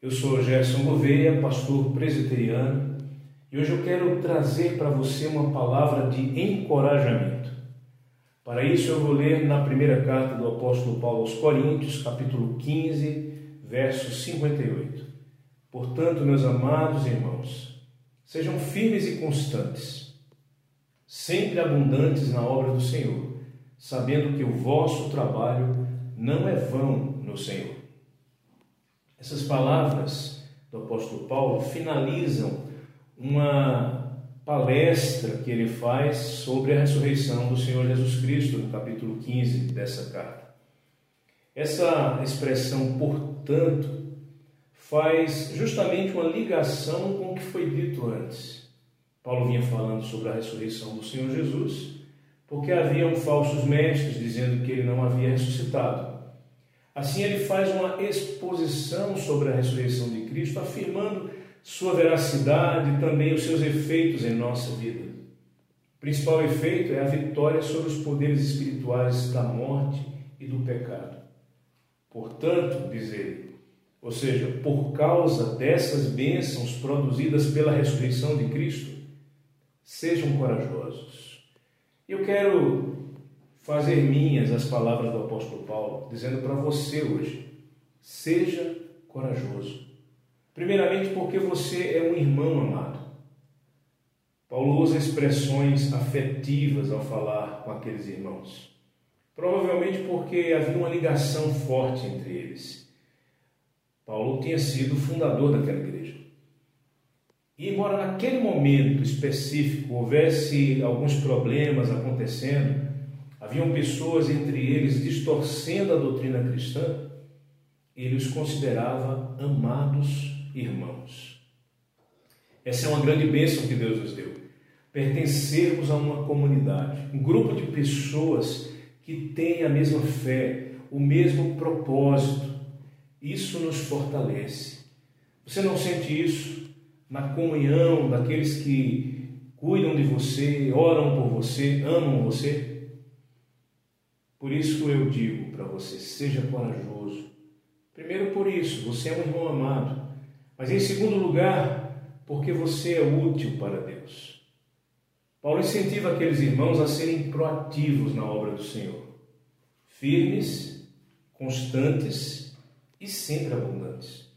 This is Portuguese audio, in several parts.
Eu sou Gerson Gouveia, pastor presbiteriano, e hoje eu quero trazer para você uma palavra de encorajamento. Para isso eu vou ler na primeira carta do apóstolo Paulo aos Coríntios, capítulo 15, verso 58. Portanto, meus amados irmãos, sejam firmes e constantes, sempre abundantes na obra do Senhor, sabendo que o vosso trabalho não é vão no Senhor. Essas palavras do apóstolo Paulo finalizam uma palestra que ele faz sobre a ressurreição do Senhor Jesus Cristo, no capítulo 15 dessa carta. Essa expressão, portanto, faz justamente uma ligação com o que foi dito antes. Paulo vinha falando sobre a ressurreição do Senhor Jesus, porque haviam falsos mestres dizendo que ele não havia ressuscitado. Assim, ele faz uma exposição sobre a ressurreição de Cristo, afirmando sua veracidade e também os seus efeitos em nossa vida. O principal efeito é a vitória sobre os poderes espirituais da morte e do pecado. Portanto, diz ele, ou seja, por causa dessas bênçãos produzidas pela ressurreição de Cristo, sejam corajosos. Eu quero fazer minhas as palavras do apóstolo Paulo, dizendo para você hoje: seja corajoso. Primeiramente, porque você é um irmão amado. Paulo usa expressões afetivas ao falar com aqueles irmãos. Provavelmente porque havia uma ligação forte entre eles. Paulo tinha sido fundador daquela igreja. E embora naquele momento específico houvesse alguns problemas acontecendo, haviam pessoas entre eles distorcendo a doutrina cristã, ele os considerava amados irmãos. Essa é uma grande bênção que Deus nos deu. Pertencermos a uma comunidade, um grupo de pessoas que têm a mesma fé, o mesmo propósito. Isso nos fortalece. Você não sente isso na comunhão daqueles que cuidam de você, oram por você, amam você? Por isso eu digo para você: seja corajoso. Primeiro, por isso, você é um irmão amado. Mas em segundo lugar, porque você é útil para Deus. Paulo incentiva aqueles irmãos a serem proativos na obra do Senhor, firmes, constantes e sempre abundantes.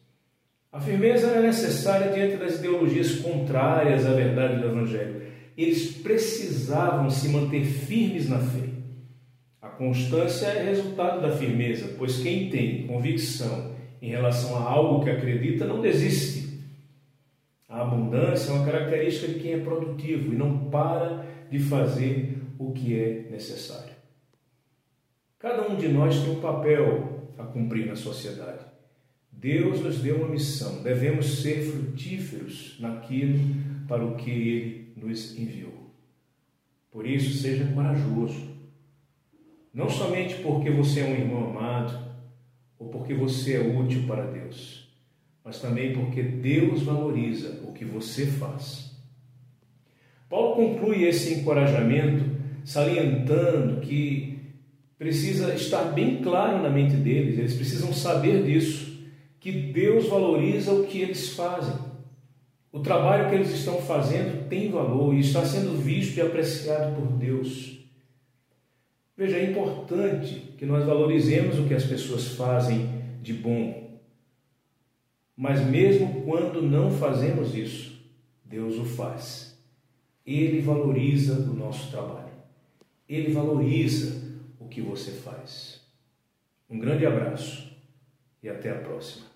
A firmeza é necessária diante das ideologias contrárias à verdade do Evangelho. Eles precisavam se manter firmes na fé constância é resultado da firmeza, pois quem tem convicção em relação a algo que acredita não desiste. A abundância é uma característica de quem é produtivo e não para de fazer o que é necessário. Cada um de nós tem um papel a cumprir na sociedade. Deus nos deu uma missão, devemos ser frutíferos naquilo para o que Ele nos enviou. Por isso, seja corajoso não somente porque você é um irmão amado ou porque você é útil para Deus, mas também porque Deus valoriza o que você faz. Paulo conclui esse encorajamento salientando que precisa estar bem claro na mente deles, eles precisam saber disso, que Deus valoriza o que eles fazem. O trabalho que eles estão fazendo tem valor e está sendo visto e apreciado por Deus. Veja, é importante que nós valorizemos o que as pessoas fazem de bom. Mas mesmo quando não fazemos isso, Deus o faz. Ele valoriza o nosso trabalho. Ele valoriza o que você faz. Um grande abraço e até a próxima.